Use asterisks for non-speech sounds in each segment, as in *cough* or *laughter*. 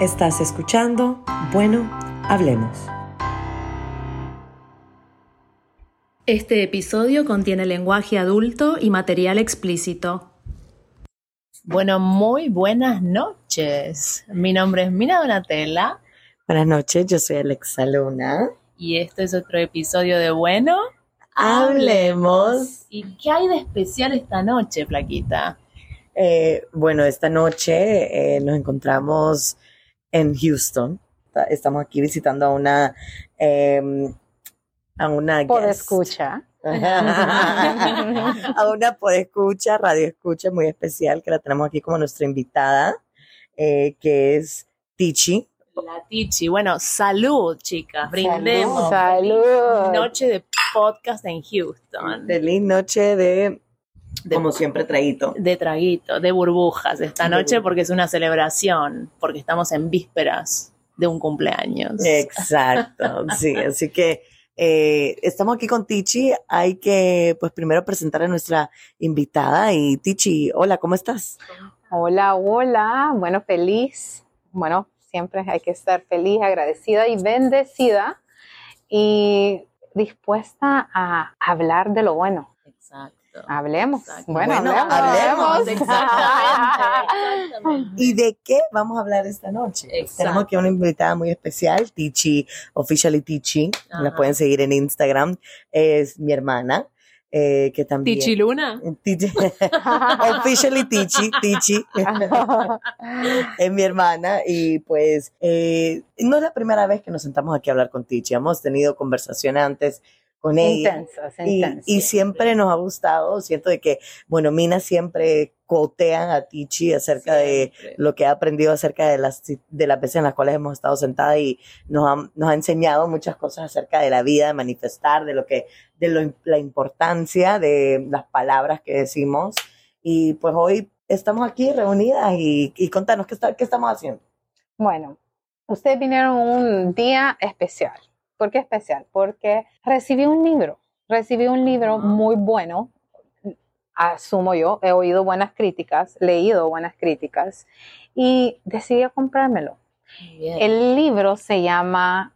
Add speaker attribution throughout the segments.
Speaker 1: Estás escuchando Bueno, hablemos.
Speaker 2: Este episodio contiene lenguaje adulto y material explícito.
Speaker 3: Bueno, muy buenas noches. Mi nombre es Mina Donatella.
Speaker 1: Buenas noches, yo soy Alexa Luna.
Speaker 3: Y este es otro episodio de Bueno,
Speaker 1: Hablemos.
Speaker 3: ¿Y qué hay de especial esta noche, Flaquita?
Speaker 1: Eh, bueno, esta noche eh, nos encontramos en Houston. Estamos aquí visitando a una eh, a una
Speaker 4: Por
Speaker 1: guest.
Speaker 4: escucha. *laughs*
Speaker 1: a una podescucha, radio escucha muy especial que la tenemos aquí como nuestra invitada, eh, que es Tichi.
Speaker 3: La Tichi. Bueno, salud, chicas. Brindemos.
Speaker 4: Salud.
Speaker 3: Noche de podcast en Houston.
Speaker 1: Feliz noche de,
Speaker 3: De-
Speaker 1: como siempre, traído.
Speaker 3: De traguito, de burbujas esta
Speaker 1: De
Speaker 3: noche porque es una celebración, porque estamos en vísperas de un cumpleaños.
Speaker 1: Exacto, *laughs* sí, así que eh, estamos aquí con Tichi. Hay que, pues, primero presentar a nuestra invitada. Y Tichi, hola, ¿cómo estás?
Speaker 4: Hola, hola. Bueno, feliz. Bueno, siempre hay que estar feliz, agradecida y bendecida y dispuesta a hablar de lo bueno.
Speaker 3: Exacto.
Speaker 4: Hablemos.
Speaker 3: Exacto.
Speaker 4: Bueno,
Speaker 1: Bueno,
Speaker 4: hablemos.
Speaker 1: hablemos.
Speaker 3: Exactamente, exactamente.
Speaker 1: ¿Y de qué vamos a hablar esta noche?
Speaker 3: Exacto.
Speaker 1: Tenemos aquí una invitada muy especial, Tichi, Officially Tichi. La pueden seguir en Instagram. Es mi hermana, eh, que también...
Speaker 3: Tichi Luna.
Speaker 1: Tichi. *laughs* Officially Tichi, Tichi. *laughs* es mi hermana y pues eh, no es la primera vez que nos sentamos aquí a hablar con Tichi. Hemos tenido conversaciones antes con ella.
Speaker 4: Intensas,
Speaker 1: Y,
Speaker 4: intensas.
Speaker 1: y siempre nos ha gustado, siento de que, bueno, Mina siempre cotean a Tichi acerca de lo que ha aprendido acerca de las, de las veces en las cuales hemos estado sentadas y nos ha, nos ha enseñado muchas cosas acerca de la vida, de manifestar, de lo que, de lo- la importancia de las palabras que decimos. Y pues hoy estamos aquí reunidas y, y contanos qué, está, qué estamos haciendo.
Speaker 4: Bueno, ustedes vinieron un día especial. ¿Por qué especial? Porque recibí un libro, recibí un libro
Speaker 3: Ajá.
Speaker 4: muy bueno, asumo yo, he oído buenas críticas, leído buenas críticas y decidí comprármelo.
Speaker 3: Bien.
Speaker 4: El libro se llama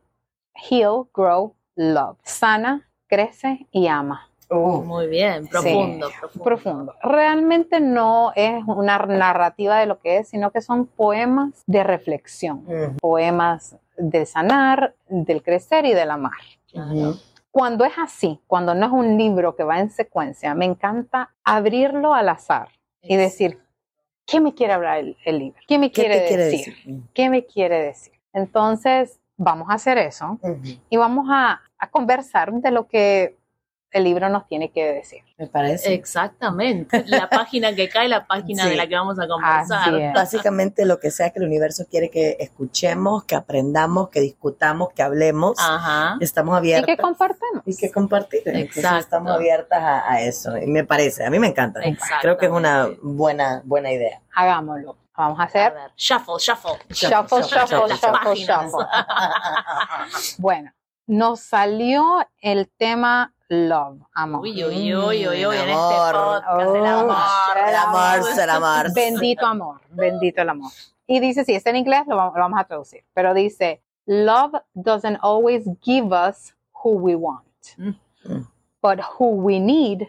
Speaker 4: Heal, Grow, Love. Sana, crece y ama.
Speaker 3: Muy bien, profundo, profundo.
Speaker 4: Profundo. Realmente no es una narrativa de lo que es, sino que son poemas de reflexión, poemas del sanar, del crecer y del amar. Cuando es así, cuando no es un libro que va en secuencia, me encanta abrirlo al azar y decir, ¿qué me quiere hablar el, el libro? ¿Qué me
Speaker 1: ¿Qué
Speaker 4: quiere, decir?
Speaker 1: decir?
Speaker 4: ¿Qué me quiere decir? Entonces, vamos a hacer eso y vamos a, a conversar de lo que el libro nos tiene que decir.
Speaker 1: Me parece.
Speaker 3: Exactamente. La *laughs* página que cae, la página
Speaker 1: Sí.
Speaker 3: de la que vamos a conversar.
Speaker 1: Básicamente lo que sea que el universo quiere que escuchemos, que aprendamos, que discutamos, que hablemos.
Speaker 3: Ajá.
Speaker 1: Estamos
Speaker 4: Y
Speaker 1: abiertas.
Speaker 4: que compartamos.
Speaker 1: y que compartir. Entonces,
Speaker 3: Exacto.
Speaker 1: estamos abiertas a, a eso. Y me parece, a mí me encanta. Creo que es una buena, buena idea.
Speaker 4: Hagámoslo. Vamos a
Speaker 3: A
Speaker 4: hacer
Speaker 3: ver, shuffle, shuffle.
Speaker 4: shuffle, shuffle,
Speaker 1: shuffle,
Speaker 4: shuffle, shuffle. *laughs* Bueno, nos salió el tema love, amor.
Speaker 3: Uy, uy, uy, uy, uy, en este
Speaker 1: Amor.
Speaker 3: podcast, el
Speaker 4: Oh,
Speaker 3: amor.
Speaker 1: El amor, el amor.
Speaker 4: Bendito amor, bendito el amor. Y dice, si está en inglés, lo vamos, lo vamos a traducir, pero dice, love doesn't always give us who we want,
Speaker 3: Mm.
Speaker 4: But who we need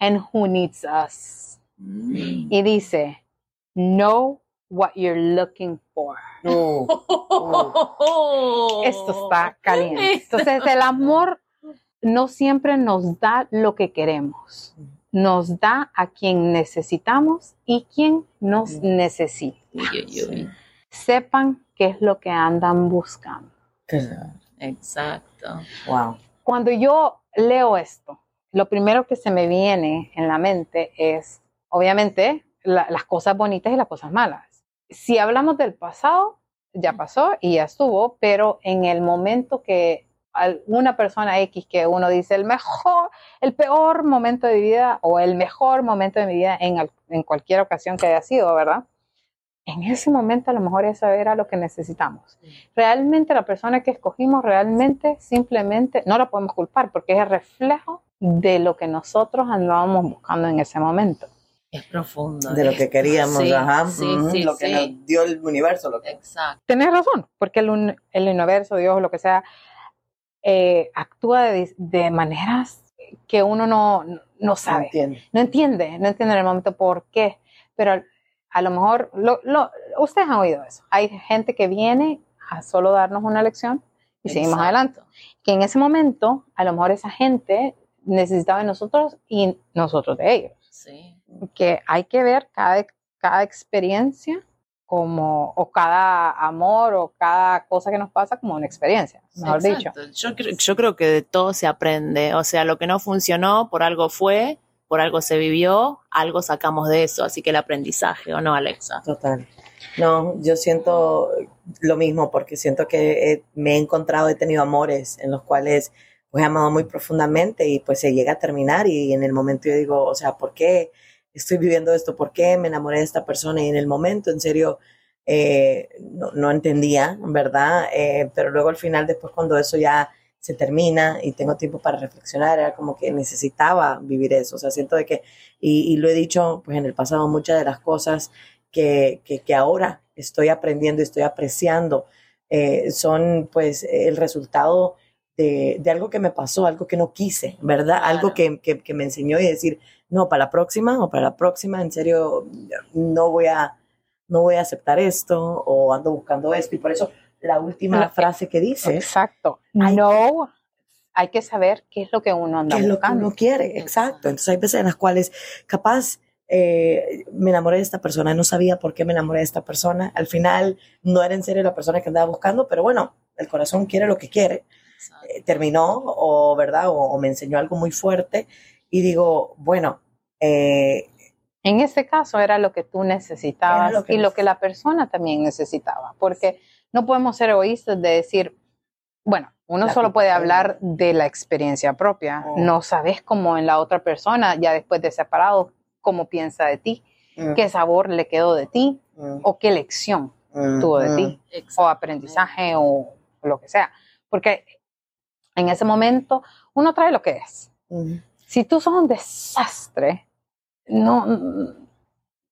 Speaker 4: and who needs us.
Speaker 3: Mm.
Speaker 4: Y dice, know what you're looking for.
Speaker 1: Uh, *laughs*
Speaker 4: Esto está caliente. Entonces, el amor no siempre nos da lo que queremos. Nos da a quien necesitamos y quien nos necesita.
Speaker 3: Uy, uy, uy.
Speaker 4: Sepan qué es lo que andan buscando.
Speaker 3: Exacto.
Speaker 1: wow.
Speaker 4: Cuando yo leo esto, lo primero que se me viene en la mente es, obviamente, la- las cosas bonitas y las cosas malas. Si hablamos del pasado, ya pasó y ya estuvo, pero en el momento que alguna persona X que uno dice el mejor, el peor momento de mi vida o el mejor momento de mi vida en, en cualquier ocasión que haya sido, ¿verdad? En ese momento a lo mejor eso era lo que necesitamos. Realmente la persona que escogimos realmente simplemente no la podemos culpar porque es el reflejo de lo que nosotros andábamos buscando en ese momento.
Speaker 3: Es profundo.
Speaker 1: de lo que queríamos,
Speaker 3: Sí,
Speaker 1: ajá,
Speaker 3: sí, sí,
Speaker 1: lo que
Speaker 3: sí.
Speaker 1: nos dio el universo, lo que
Speaker 3: Exacto.
Speaker 4: Tienes razón, porque el, un- el universo, Dios, lo que sea, eh, actúa de, de maneras que uno no, no sabe.
Speaker 1: entiende.
Speaker 4: no entiende, no entiende en el momento por qué, pero a lo mejor, lo, lo- ustedes han oído eso, hay gente que viene a solo darnos una lección y seguimos adelante, que en ese momento a lo mejor esa gente necesitaba de nosotros y nosotros de ellos,
Speaker 3: Sí.
Speaker 4: que hay que ver cada, cada experiencia como, o cada amor o cada cosa que nos pasa como una experiencia, mejor dicho.
Speaker 3: Exacto. Yo, creo, yo creo que de todo se aprende. O sea, lo que no funcionó, por algo fue, por algo se vivió, algo sacamos de eso. Así que el aprendizaje, ¿o no, Alexa?
Speaker 1: Total. No, yo siento lo mismo porque siento que he- me he encontrado, he tenido amores en los cuales pues he amado muy profundamente y pues se llega a terminar y en el momento yo digo, o sea, ¿por qué estoy viviendo esto? ¿Por qué me enamoré de esta persona? Y en el momento, en serio, eh, no, no entendía, ¿verdad? Eh, pero luego al final, después cuando eso ya se termina y tengo tiempo para reflexionar, era como que necesitaba vivir eso. O sea, siento de que, y, lo he dicho pues en el pasado, muchas de las cosas que, que, que ahora estoy aprendiendo y estoy apreciando eh, son pues el resultado de, de algo que me pasó, algo que no quise, ¿verdad?
Speaker 3: Claro.
Speaker 1: Algo que, que, que me enseñó y decir, no, para la próxima o para la próxima, en serio, no voy a, no voy a aceptar esto o ando buscando esto. Y por eso la última frase que dices,
Speaker 4: Exacto.
Speaker 1: Hay-
Speaker 4: no, hay que saber qué es lo que uno anda
Speaker 1: que es lo que uno quiere, exacto. Entonces hay veces en las cuales capaz eh, me enamoré de esta persona, no sabía por qué me enamoré de esta persona. Al final no era en serio la persona que andaba buscando, pero bueno, el corazón quiere lo que quiere. Eh, terminó o, ¿verdad? O, o me enseñó algo muy fuerte y digo, bueno, eh,
Speaker 4: En ese caso era lo que tú necesitabas
Speaker 1: Era lo que
Speaker 4: y lo que la persona también necesitaba, porque no podemos ser egoístas de decir, bueno, uno
Speaker 1: La
Speaker 4: solo puede hablar de la experiencia propia,
Speaker 1: Mm.
Speaker 4: no sabes cómo en la otra persona, ya después de separado, cómo piensa de ti,
Speaker 1: mm,
Speaker 4: qué sabor le quedó de ti
Speaker 1: mm,
Speaker 4: o qué lección
Speaker 1: mm,
Speaker 4: tuvo de ti. o aprendizaje o lo que sea. Porque en ese momento uno trae lo que es.
Speaker 1: mm.
Speaker 4: Si tú sos un desastre, no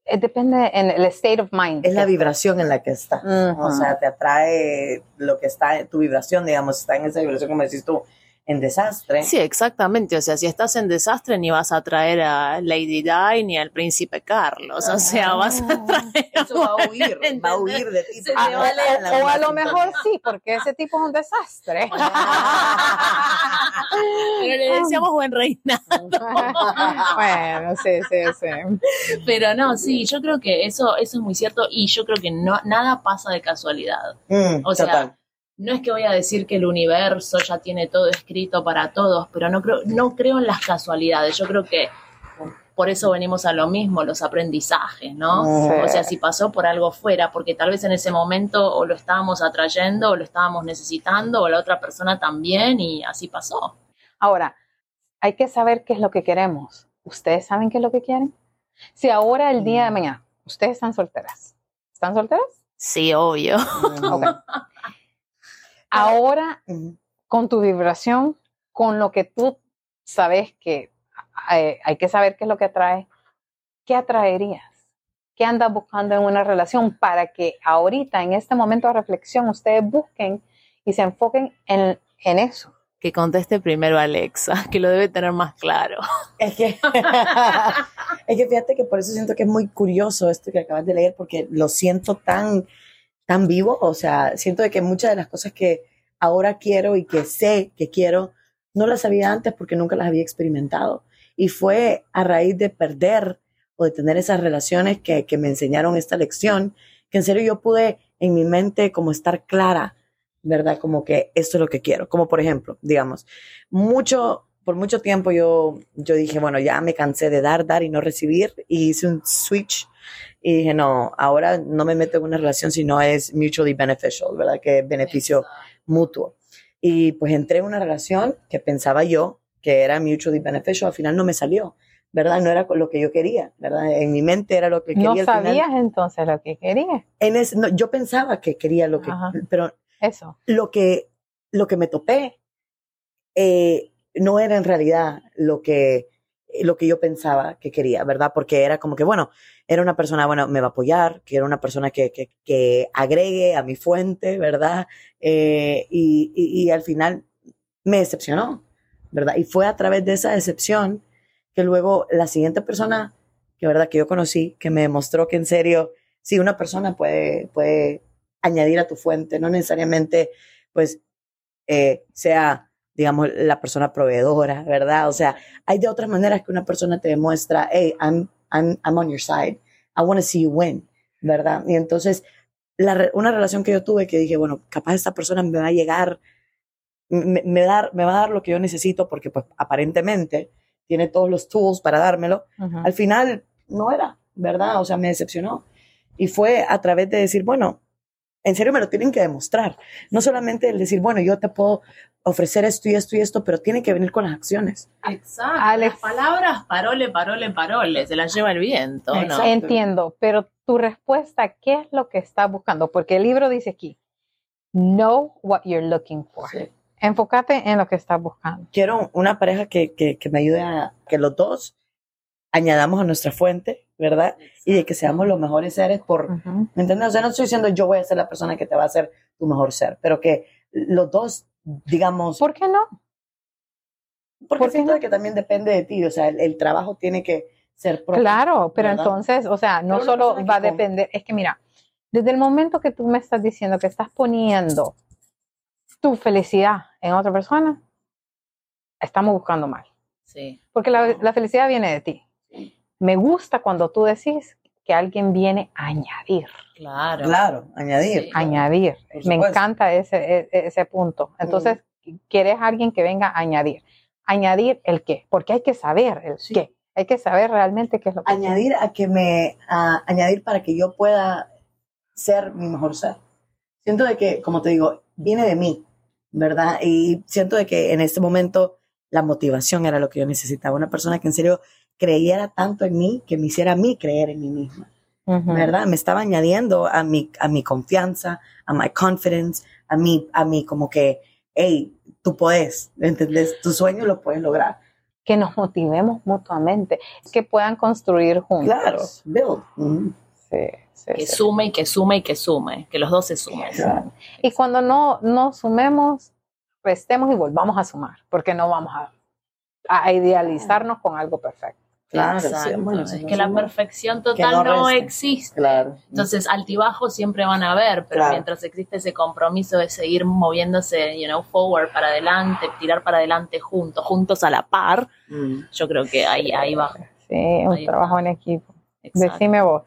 Speaker 4: eh, depende en el state of mind.
Speaker 1: Es la vibración en la que está.
Speaker 4: Ujú.
Speaker 1: O sea, te atrae lo que está, tu vibración, digamos, está en esa vibración, como decís tú, en desastre.
Speaker 3: Sí, exactamente. O sea, si estás en desastre, ni vas a traer a Lady Di ni al príncipe Carlos. O sea, vas a traer. *laughs*
Speaker 1: Eso va a huir, *laughs* va a huir de ti.
Speaker 4: Ah, o, o- o a lo mejor sí, porque ese tipo es un desastre. *laughs*
Speaker 3: Pero le deseamos buen reinado.
Speaker 4: bueno, sí, sí, sí.
Speaker 3: Pero no, sí, yo creo que eso, eso es muy cierto y yo creo que no, nada pasa de casualidad.
Speaker 1: Mm,
Speaker 3: O sea,
Speaker 1: total.
Speaker 3: No es que voy a decir que el universo ya tiene todo escrito para todos, pero no creo, no creo en las casualidades. Yo creo que por eso venimos a lo mismo, los aprendizajes, ¿no?
Speaker 1: Sí.
Speaker 3: O sea, si pasó por algo fuera, porque tal vez en ese momento o lo estábamos atrayendo o lo estábamos necesitando o la otra persona también y así pasó.
Speaker 4: Ahora, hay que saber qué es lo que queremos. ¿Ustedes saben qué es lo que quieren? Si ahora, el día de mañana, ustedes están solteras. ¿Están solteras?
Speaker 3: Sí, obvio.
Speaker 4: Ok. *laughs* Ahora, con tu vibración, con lo que tú sabes que eh, hay que saber qué es lo que atrae, ¿qué atraerías? ¿Qué andas buscando en una relación para que ahorita, en este momento de reflexión, ustedes busquen y se enfoquen en, en eso?
Speaker 3: Que conteste primero Alexa, que lo debe tener más claro.
Speaker 1: Es que, *laughs* es que fíjate que por eso siento que es muy curioso esto que acabas de leer, porque lo siento tan, tan vivo. O sea, siento de que muchas de las cosas que ahora quiero y que sé que quiero, no las sabía antes porque nunca las había experimentado. Y fue a raíz de perder o de tener esas relaciones que, que me enseñaron esta lección, que en serio yo pude en mi mente como estar clara, ¿verdad? Como que esto es lo que quiero. Como por ejemplo, digamos, mucho, por mucho tiempo yo, yo dije, bueno, ya me cansé de dar, dar y no recibir y hice un switch y dije, no, ahora no me meto en una relación si no es mutually beneficial, ¿verdad? Que es beneficio mutuo. Y pues entré en una relación que pensaba yo que era mutually beneficial, al final no me salió, ¿verdad? No era lo que yo quería, ¿verdad? En mi mente era lo que quería.
Speaker 4: No
Speaker 1: final.
Speaker 4: sabías entonces lo que querías.
Speaker 1: En ese- no, yo pensaba que quería lo que,
Speaker 4: Ajá.
Speaker 1: pero
Speaker 4: Eso.
Speaker 1: lo que, lo que me topé eh, no era en realidad lo que lo que yo pensaba que quería, ¿verdad? Porque era como que, bueno, era una persona, bueno, me va a apoyar, que era una persona que, que, que agregue a mi fuente, ¿verdad? Eh, y, y, y, al final me decepcionó, ¿verdad? Y fue a través de esa decepción que luego la siguiente persona, que verdad que yo conocí, que me demostró que en serio, sí, una persona puede, puede añadir a tu fuente, no necesariamente, pues, eh, sea digamos, la persona proveedora, ¿verdad? O sea, hay de otras maneras que una persona te demuestra, hey, I'm, I'm, I'm on your side, I want to see you win, ¿verdad? Y entonces, la, una relación que yo tuve que dije, bueno, capaz esta persona me va a llegar, me, me, dar, me va a dar lo que yo necesito porque pues aparentemente tiene todos los tools para dármelo. Uh -huh. Al final no era, ¿verdad? O sea, me decepcionó. Y fue a través de decir, bueno, en serio me lo tienen que demostrar. No solamente el decir, bueno, yo te puedo ofrecer esto y esto y esto, pero tiene que venir con las acciones.
Speaker 3: Exacto. Alex. Las palabras, parole, parole, parole, se las lleva el viento. ¿no?
Speaker 4: Entiendo, pero tu respuesta, ¿qué es lo que estás buscando? Porque el libro dice aquí, know what you're looking for. Sí. Enfócate en lo que estás buscando.
Speaker 1: Quiero una pareja que, que, que me ayude a que los dos añadamos a nuestra fuente, ¿verdad? Y de que seamos los mejores seres por, uh -huh. ¿me entiendes? O sea, no estoy diciendo yo voy a ser la persona que te va a hacer tu mejor ser, pero que los dos, digamos...
Speaker 4: ¿Por qué no?
Speaker 1: Porque ¿Por siento no? que también depende de ti, o sea, el, el trabajo tiene que ser propio.
Speaker 4: Claro, pero ¿verdad? entonces, o sea, no solo va a depender, es que mira, desde el momento que tú me estás diciendo que estás poniendo tu felicidad en otra persona, estamos buscando mal.
Speaker 3: Sí.
Speaker 4: Porque la, la felicidad viene de ti. Me gusta cuando tú decís que alguien viene a añadir.
Speaker 3: Claro.
Speaker 1: Claro, añadir.
Speaker 4: Sí. Añadir. Me encanta ese, e, ese, punto. Entonces, mm. quieres alguien que venga a añadir. Añadir el qué, porque hay que saber el sí. qué. Hay que saber realmente qué es lo que
Speaker 1: Añadir a que me, a, añadir para que yo pueda ser mi mejor ser. Siento de que, como te digo, viene de mí, ¿verdad? Y siento de que en este momento la motivación era lo que yo necesitaba. Una persona que en serio creyera tanto en mí, que me hiciera a mí creer en mí misma. Uh -huh. ¿Verdad? Me estaba añadiendo a mi, a mi confianza, a mi confidence, a mi, a mi como que, hey, tú puedes, ¿entendés? Tu sueño lo puedes lograr.
Speaker 4: Que nos motivemos mutuamente, que puedan construir juntos.
Speaker 1: Claro, build. Uh -huh.
Speaker 4: Sí. Sí,
Speaker 3: que
Speaker 4: sí.
Speaker 3: sume y que sume y que sume, que los dos se sumen.
Speaker 4: Claro. Y cuando no, no sumemos, restemos y volvamos a sumar, porque no vamos a, a idealizarnos con algo perfecto.
Speaker 1: Claro,
Speaker 3: sí, bueno, es que la perfección total no, no existe.
Speaker 1: Claro.
Speaker 3: Entonces, altibajos siempre van a haber, pero claro. mientras existe ese compromiso de seguir moviéndose, you know, forward para adelante, tirar para adelante juntos, juntos a la par, mm. yo creo que ahí, ahí va.
Speaker 4: Sí, un ahí trabajo va. en equipo. Exacto. Decime vos.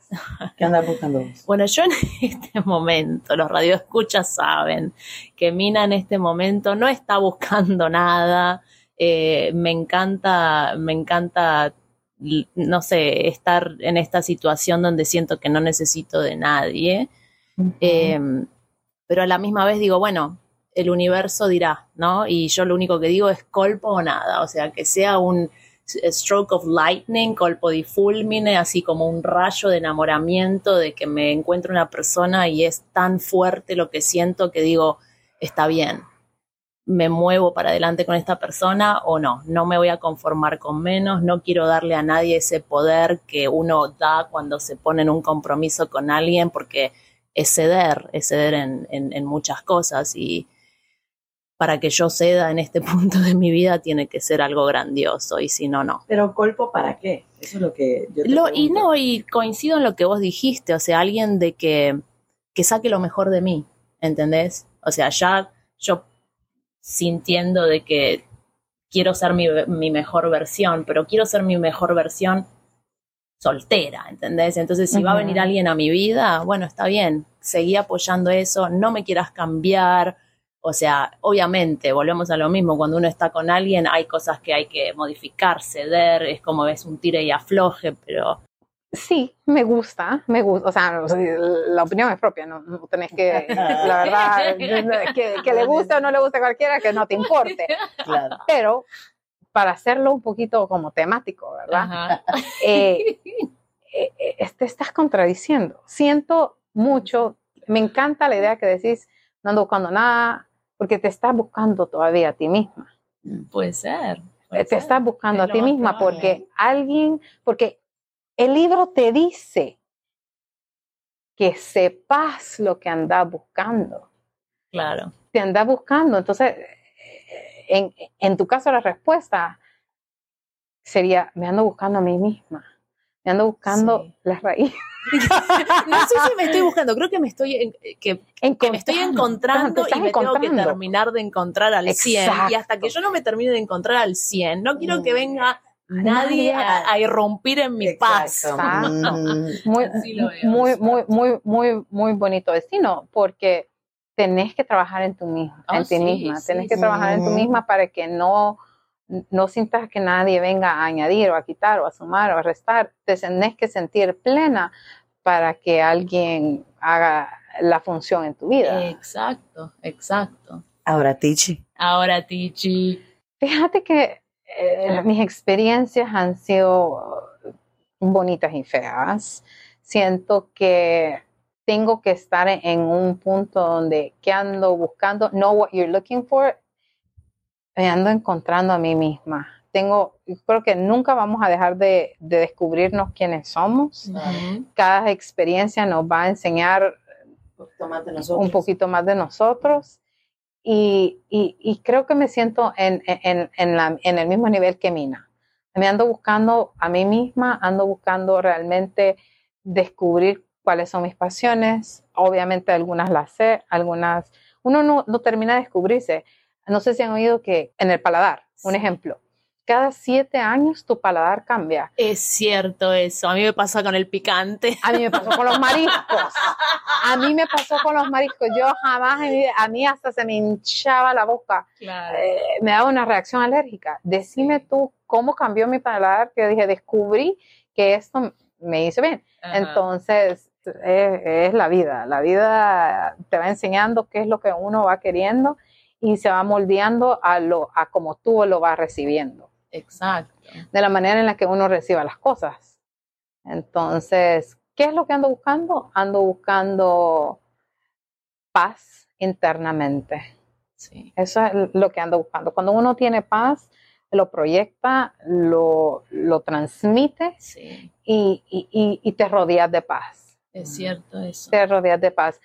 Speaker 1: ¿Qué andas buscando vos?
Speaker 3: Bueno, yo en este momento, los radioescuchas saben que Mina en este momento no está buscando nada. Eh, me encanta, me encanta no sé, estar en esta situación donde siento que no necesito de nadie. Uh -huh. eh, pero a la misma vez digo, bueno, el universo dirá, ¿no? Y yo lo único que digo es colpo o nada, o sea, que sea un stroke of lightning, colpo di fulmine, así como un rayo de enamoramiento de que me encuentro una persona y es tan fuerte lo que siento que digo, está bien, me muevo para adelante con esta persona o no, no me voy a conformar con menos, no quiero darle a nadie ese poder que uno da cuando se pone en un compromiso con alguien porque es ceder, es ceder en, en, en muchas cosas y para que yo ceda en este *laughs* punto de mi vida tiene que ser algo grandioso y si no, no.
Speaker 1: Pero colpo para qué? Eso es lo que yo te
Speaker 3: lo, Y no, y coincido en lo que vos dijiste, o sea, alguien de que, que saque lo mejor de mí, ¿entendés? O sea, ya yo sintiendo de que quiero ser mi, mi, mejor versión, pero quiero ser mi mejor versión soltera, ¿entendés? Entonces, si uh -huh. va a venir alguien a mi vida, bueno, está bien, seguí apoyando eso, no me quieras cambiar, o sea, obviamente, volvemos a lo mismo, cuando uno está con alguien hay cosas que hay que modificar, ceder, es como ves un tire y afloje, pero
Speaker 4: Sí, me gusta, me gusta, o sea, la opinión es propia, no, no tenés que, *laughs* la verdad, que, que, le guste o no le guste a cualquiera, que no te importe. Claro. Pero para hacerlo un poquito como temático, ¿verdad? Eh, eh, eh, te estás contradiciendo. Siento mucho, me encanta la idea que decís, no ando buscando nada, porque te estás buscando todavía a ti misma.
Speaker 3: Puede ser.
Speaker 4: Te estás buscando
Speaker 3: Es
Speaker 4: a ti misma
Speaker 3: probable.
Speaker 4: porque alguien, porque el libro te dice que sepas lo que andas buscando.
Speaker 3: Claro.
Speaker 4: Te andas buscando. Entonces, en, en tu caso, la respuesta sería: me ando buscando a mí misma. Me ando buscando
Speaker 3: Sí.
Speaker 4: las raíces. *laughs*
Speaker 3: No sé si me estoy buscando, creo que me estoy, que, que me estoy encontrando y me tengo que terminar de encontrar al 100. Y hasta
Speaker 4: Exacto.
Speaker 3: que yo no me termine de encontrar al 100, no quiero que
Speaker 1: Mm.
Speaker 3: venga nadie a, a irrumpir en mi paz.
Speaker 1: Exacto. Mm. *laughs*
Speaker 4: muy, muy,
Speaker 3: exacto.
Speaker 4: muy, muy, muy, muy bonito destino, porque tenés que trabajar en tu misma,
Speaker 3: Ah,
Speaker 4: en ti
Speaker 3: sí,
Speaker 4: misma,
Speaker 3: sí,
Speaker 4: tenés que
Speaker 3: sí.
Speaker 4: trabajar en tu
Speaker 1: Ujú.
Speaker 4: misma para que no, no sientas que nadie venga a añadir o a quitar o a sumar o a restar, te tenés que sentir plena para que alguien haga la función en tu vida.
Speaker 3: Exacto, exacto.
Speaker 1: Ahora, Tichi.
Speaker 3: Ahora, Tichi.
Speaker 4: Fíjate que eh, mis experiencias han sido bonitas y feas. Siento que tengo que estar en, un punto donde que ando buscando, know what you're looking for, me ando encontrando a mí misma. Tengo, creo que nunca vamos a dejar de, de descubrirnos quiénes somos.
Speaker 3: Ujú.
Speaker 4: Cada experiencia nos va a enseñar un poquito más de nosotros y, y- y creo que me siento en, en- en la- en el mismo nivel que Mina. Me ando buscando a mí misma, ando buscando realmente descubrir cuáles son mis pasiones. Obviamente algunas las sé, algunas... Uno no, no termina de descubrirse. No sé si han oído que en el paladar, un ejemplo, cada siete años tu paladar cambia.
Speaker 3: Es cierto eso. A mí me pasa con el picante.
Speaker 4: A mí me pasó con los mariscos. A mí me pasó con los mariscos. Yo jamás, a mí hasta se me hinchaba la boca.
Speaker 3: Claro.
Speaker 4: Eh, me daba una reacción alérgica. Decime tú cómo cambió mi paladar, que yo dije, descubrí que esto me hizo bien. Entonces, es, es la vida. La vida te va enseñando qué es lo que uno va queriendo y se va moldeando a, lo, a como tú lo vas recibiendo
Speaker 3: Exacto.
Speaker 4: de la manera en la que uno reciba las cosas. Entonces, ¿qué es lo que ando buscando? Ando buscando paz internamente.
Speaker 3: Sí.
Speaker 4: Eso es lo que ando buscando. Cuando uno tiene paz, lo proyecta, lo, lo transmite
Speaker 3: Sí.
Speaker 4: y, y- y- y te rodeas de paz.
Speaker 3: Es cierto eso.
Speaker 4: Te rodeas de paz.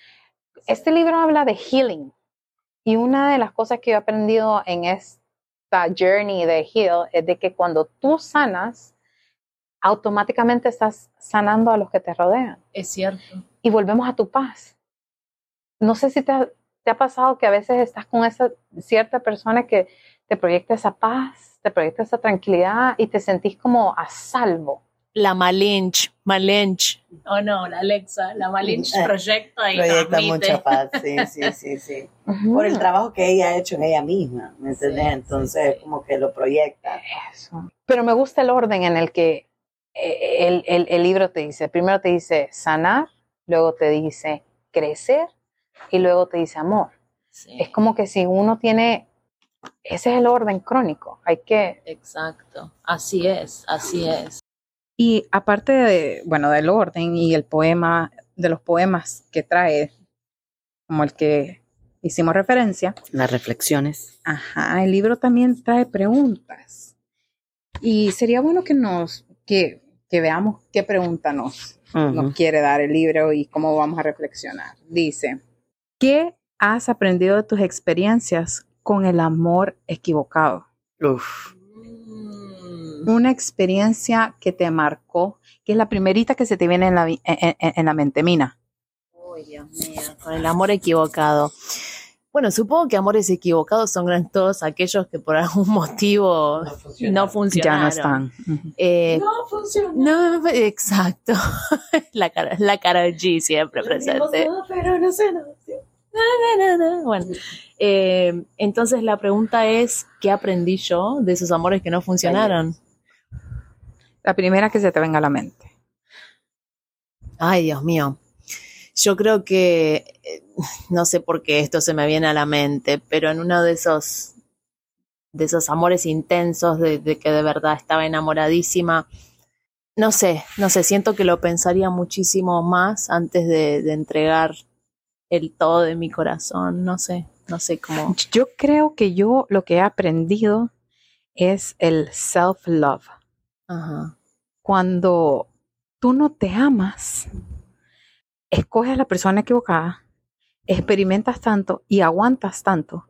Speaker 4: Este libro habla de healing y una de las cosas que yo he aprendido en esta journey de heal es de que cuando tú sanas, automáticamente estás sanando a los que te rodean
Speaker 3: Es cierto.
Speaker 4: y volvemos a tu paz. No sé si te ha, te ha pasado que a veces estás con esa cierta persona que te proyecta esa paz, te proyecta esa tranquilidad y te sentís como a salvo.
Speaker 3: La Malinch, Malinch. Oh no, la Alexa, la Malinch
Speaker 1: Eh,
Speaker 3: proyecta y
Speaker 1: Proyecta
Speaker 3: transmite.
Speaker 1: mucha *laughs* paz, sí, sí, sí, sí. Por el trabajo que ella ha hecho en ella misma, ¿me entiendes?
Speaker 3: Sí,
Speaker 1: Entonces,
Speaker 3: sí, sí.
Speaker 1: como que lo proyecta.
Speaker 4: Eso. Pero me gusta el orden en el que eh, el, el- el libro te dice, primero te dice sanar, luego te dice crecer y luego te dice amor.
Speaker 3: Sí,
Speaker 4: Es como que si uno tiene, ese es el orden crónico, hay que...
Speaker 3: exacto. Así es, así es.
Speaker 4: Y aparte de, bueno, del orden y el poema, de los poemas que trae, como el que hicimos referencia,
Speaker 1: Las reflexiones.
Speaker 4: Ajá, el libro también trae preguntas. Y sería bueno que nos, que, que veamos qué pregunta nos, nos quiere dar el libro y cómo vamos a reflexionar. Dice, ¿qué has aprendido de tus experiencias con el amor equivocado?
Speaker 1: Uf.
Speaker 4: Una experiencia que te marcó, que es la primerita que se te viene en la, en, en- en la mente, Mina.
Speaker 3: Uy, Dios mío, con el amor equivocado. Bueno, supongo que amores equivocados son gran- todos aquellos que por algún *laughs* motivo no funcionaron.
Speaker 4: Ya no están.
Speaker 3: Eh,
Speaker 1: No funciona.
Speaker 3: no, exacto. *laughs* la cara, la cara G siempre presente.
Speaker 1: Pero no no.
Speaker 3: Na. Bueno, eh, entonces la pregunta es, ¿qué aprendí yo de esos amores que no funcionaron?
Speaker 4: La primera que se te venga a la mente.
Speaker 3: Ay, Dios mío. Yo creo que, eh, no sé por qué esto se me viene a la mente, pero en uno de esos, de esos amores intensos de, de que de verdad estaba enamoradísima, no sé, no sé, siento que lo pensaría muchísimo más antes de, de entregar el todo de mi corazón, no sé, no sé cómo.
Speaker 4: Yo creo que yo lo que he aprendido es el self-love.
Speaker 3: Ajá.
Speaker 4: Cuando tú no te amas, escoges a la persona equivocada, experimentas tanto y aguantas tanto.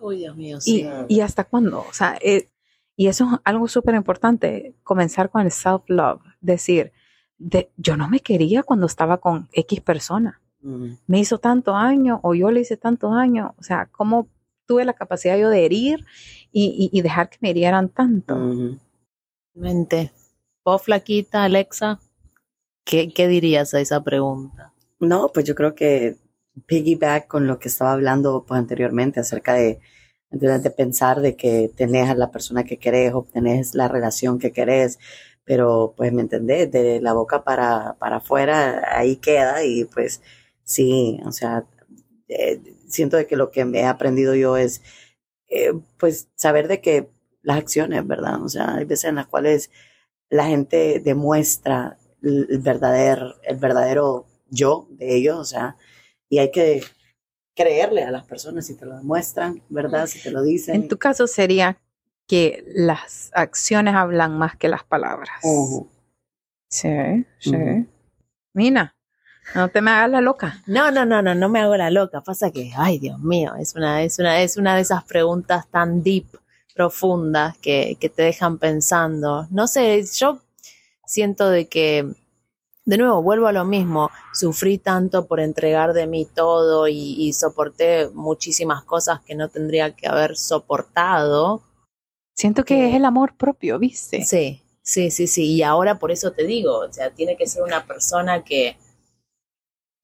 Speaker 3: Uy, Dios mío,
Speaker 4: ¿Y,
Speaker 3: sí.
Speaker 4: y hasta cuándo? O sea, eh, y eso es algo súper importante, comenzar con el self-love. Decir, de, yo no me quería cuando estaba con X persona.
Speaker 1: Mm.
Speaker 4: Me hizo tanto daño o yo le hice tanto daño. O sea, ¿cómo tuve la capacidad yo de herir y, y- y dejar que me hirieran tanto?
Speaker 3: Mente. Vos, flaquita, Alexa, ¿qué, ¿qué dirías a esa pregunta?
Speaker 1: No, pues yo creo que piggyback con lo que estaba hablando pues, anteriormente acerca de, de, pensar de que tenés a la persona que querés o tenés la relación que querés, pero pues me entendés, de la boca para, para afuera ahí queda y pues sí, o sea, eh, siento de que lo que me he aprendido yo es eh, pues saber de que las acciones, ¿verdad? O sea, hay veces en las cuales la gente demuestra el verdadero, el verdadero yo de ellos, o sea, y hay que creerle a las personas si te lo demuestran, ¿verdad? Si te lo dicen.
Speaker 4: En tu caso sería que las acciones hablan más que las palabras. Sí, sí. Mina, no te me hagas la loca.
Speaker 3: No, no, no, no, no me hago la loca. Pasa que, ay, Dios mío, es una, es una, es una de esas preguntas tan deep, profundas, que, que te dejan pensando. No sé, yo siento de que, de nuevo, vuelvo a lo mismo. Sufrí tanto por entregar de mí todo y, y soporté muchísimas cosas que no tendría que haber soportado.
Speaker 4: Siento que es el amor propio, ¿viste?
Speaker 3: Sí, sí, sí, sí. Y ahora por eso te digo, o sea, tiene que ser una persona que,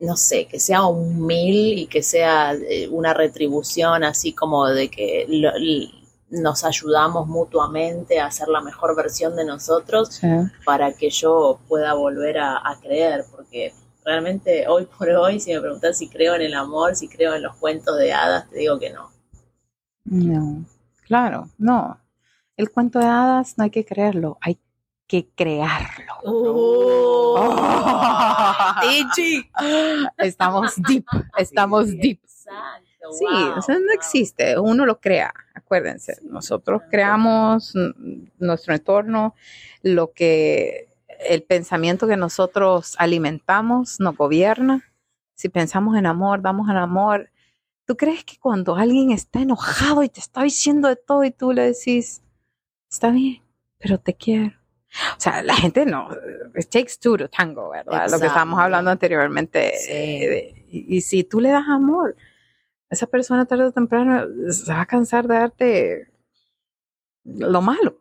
Speaker 3: no sé, que sea un mil y que sea eh, una retribución así como de que lo- nos ayudamos mutuamente a hacer la mejor versión de nosotros
Speaker 4: Sí.
Speaker 3: para que yo pueda volver a, a creer, porque realmente hoy por hoy, si me preguntas si creo en el amor, si creo en los cuentos de hadas, te digo que no.
Speaker 4: No, claro, no. El cuento de hadas no hay que creerlo, hay que crearlo. *laughs*
Speaker 3: Oh. Tichi.
Speaker 4: Estamos deep, estamos deep.
Speaker 3: Exacto,
Speaker 4: Sí,
Speaker 3: wow,
Speaker 4: o sea, no
Speaker 3: wow.
Speaker 4: existe, uno lo crea, acuérdense, nosotros creamos nuestro entorno, lo que el pensamiento que nosotros alimentamos nos gobierna. Si pensamos en amor, damos en amor. ¿Tú crees que cuando alguien está enojado y te está diciendo de todo y tú le decís, está bien, pero te quiero? O sea, la gente no, it takes two to tango, ¿verdad? Lo que estábamos hablando anteriormente.
Speaker 3: Sí.
Speaker 4: eh, de- y, y si tú le das amor, esa persona tarde o temprano se va a cansar de darte lo malo.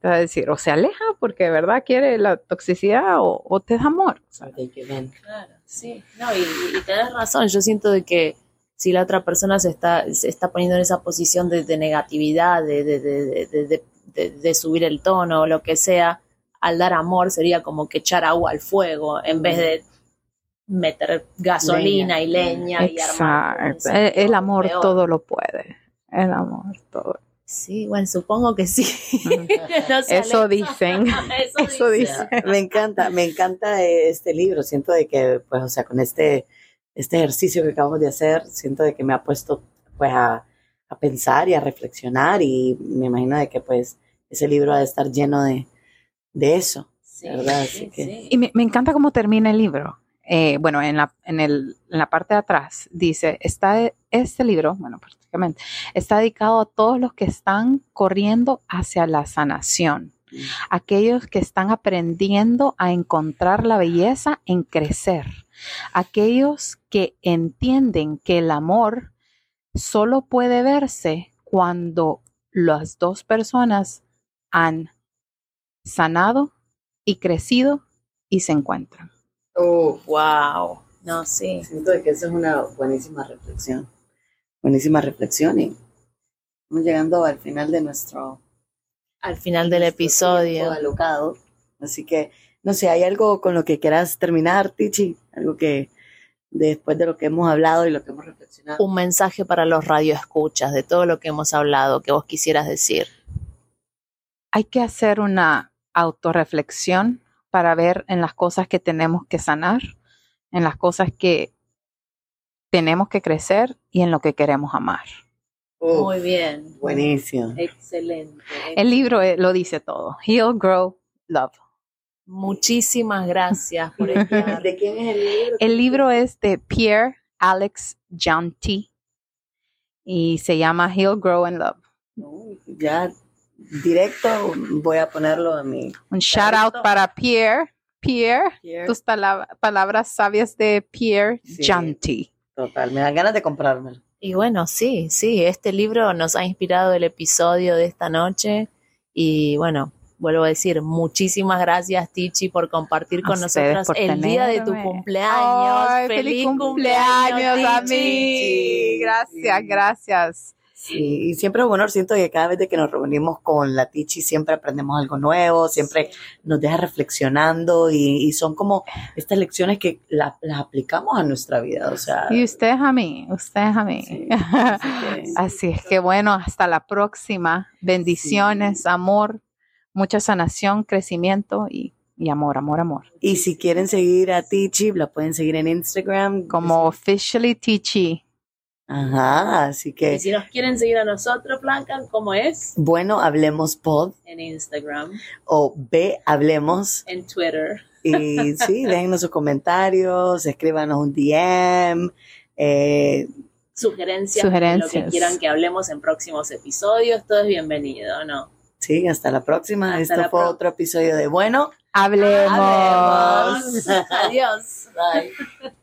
Speaker 4: Te va a decir, o se aleja porque de verdad quiere la toxicidad o, o te da amor. O sea,
Speaker 1: Take it in.
Speaker 3: Claro, sí. No, y, y tenés razón, yo siento de que si la otra persona se está, se está poniendo en esa posición de, de negatividad, de, de, de, de, de- de- de subir el tono o lo que sea, al dar amor sería como que echar agua al fuego en vez de meter gasolina
Speaker 1: Leña.
Speaker 3: y leña y armar
Speaker 4: Exacto. El, el amor
Speaker 3: peor.
Speaker 4: todo lo puede. El amor todo.
Speaker 3: Sí, bueno, supongo que sí. *laughs* No
Speaker 4: Eso dicen. *laughs*
Speaker 3: Eso,
Speaker 4: Eso
Speaker 3: dicen.
Speaker 1: Me encanta, me encanta este libro. Siento de que, pues, o sea, con este, este ejercicio que acabamos de hacer, siento de que me ha puesto, pues, a, a pensar y a reflexionar y me imagino de que, pues, ese libro ha de estar lleno de, de eso.
Speaker 3: Sí,
Speaker 1: ¿Verdad?
Speaker 3: sí,
Speaker 1: Así que-
Speaker 3: sí.
Speaker 4: Y me, me encanta cómo termina el libro. Eh, bueno, en la, en, el, en la parte de atrás dice, está este libro, bueno, prácticamente, está dedicado a todos los que están corriendo hacia la sanación, aquellos que están aprendiendo a encontrar la belleza en crecer, aquellos que entienden que el amor solo puede verse cuando las dos personas han sanado y crecido y se encuentran.
Speaker 1: Oh,
Speaker 3: Wow. No, sí.
Speaker 1: siento que esa es una buenísima reflexión. Buenísima reflexión y estamos llegando al final de nuestro
Speaker 3: Al final del
Speaker 1: nuestro
Speaker 3: episodio.
Speaker 1: alocado. Así que, no sé, ¿hay algo con lo que quieras terminar, Tichi? Algo que después de lo que hemos hablado y lo que hemos reflexionado.
Speaker 3: un mensaje para los radioescuchas de todo lo que hemos hablado que vos quisieras decir.
Speaker 4: Hay que hacer una autorreflexión para ver en las cosas que tenemos que sanar, en las cosas que tenemos que crecer y en lo que queremos amar.
Speaker 1: Uf,
Speaker 3: Muy bien.
Speaker 1: Buenísimo.
Speaker 3: Excelente.
Speaker 4: El libro eh, lo dice todo. Heal, Grow, Love.
Speaker 3: Muchísimas gracias por estar. *laughs*
Speaker 1: ¿De quién es el libro?
Speaker 4: El libro es de Pierre Alex Janty y se llama Heal, Grow and Love.
Speaker 1: Ya directo voy a ponerlo en mi
Speaker 4: Un shout out para Pierre. Pierre,
Speaker 1: Pierre.
Speaker 4: tus palab- palabras sabias de Pierre
Speaker 1: Sí.
Speaker 4: Janty.
Speaker 1: Total, me dan ganas de comprármelo.
Speaker 3: Y bueno, sí, sí, este libro nos ha inspirado el episodio de esta noche. Y bueno, vuelvo a decir, muchísimas gracias, Tichi, por compartir
Speaker 4: A
Speaker 3: con nosotros el día de tu cumpleaños.
Speaker 4: Ay, feliz cumpleaños a
Speaker 3: Tichi.
Speaker 4: mí. Gracias, gracias.
Speaker 1: Sí, y siempre es bueno, siento que cada vez de que nos reunimos con la Tichi siempre aprendemos algo nuevo, siempre nos deja reflexionando y, y son como estas lecciones que la- las aplicamos a nuestra vida, o sea,
Speaker 4: Y ustedes a mí, ustedes a mí.
Speaker 1: Sí, *laughs*
Speaker 4: Así es que bueno, hasta la próxima. Bendiciones, amor, mucha sanación, crecimiento y, y amor, amor, amor.
Speaker 1: y si quieren seguir a Tichi, la pueden seguir en Instagram.
Speaker 4: Como officially Tichi.
Speaker 1: Ajá, así
Speaker 3: Y
Speaker 1: que,
Speaker 3: si nos quieren seguir a nosotros, Blanca, ¿cómo es?
Speaker 1: bueno, hablemos pod
Speaker 3: En Instagram,
Speaker 1: o ve, hablemos.
Speaker 3: en Twitter.
Speaker 1: Y sí, *laughs* déjennos sus comentarios, escríbanos un DM. Eh,
Speaker 3: Sugerencias, de lo
Speaker 4: Sugerencias.
Speaker 3: que quieran que hablemos en próximos episodios, todo es bienvenido, ¿no?
Speaker 1: sí, hasta la próxima.
Speaker 3: Hasta
Speaker 1: Esto
Speaker 3: la
Speaker 1: fue
Speaker 3: pro-
Speaker 1: otro episodio de Bueno.
Speaker 4: Hablemos.
Speaker 3: Hablemos. *laughs* Adiós.
Speaker 1: Bye. *laughs*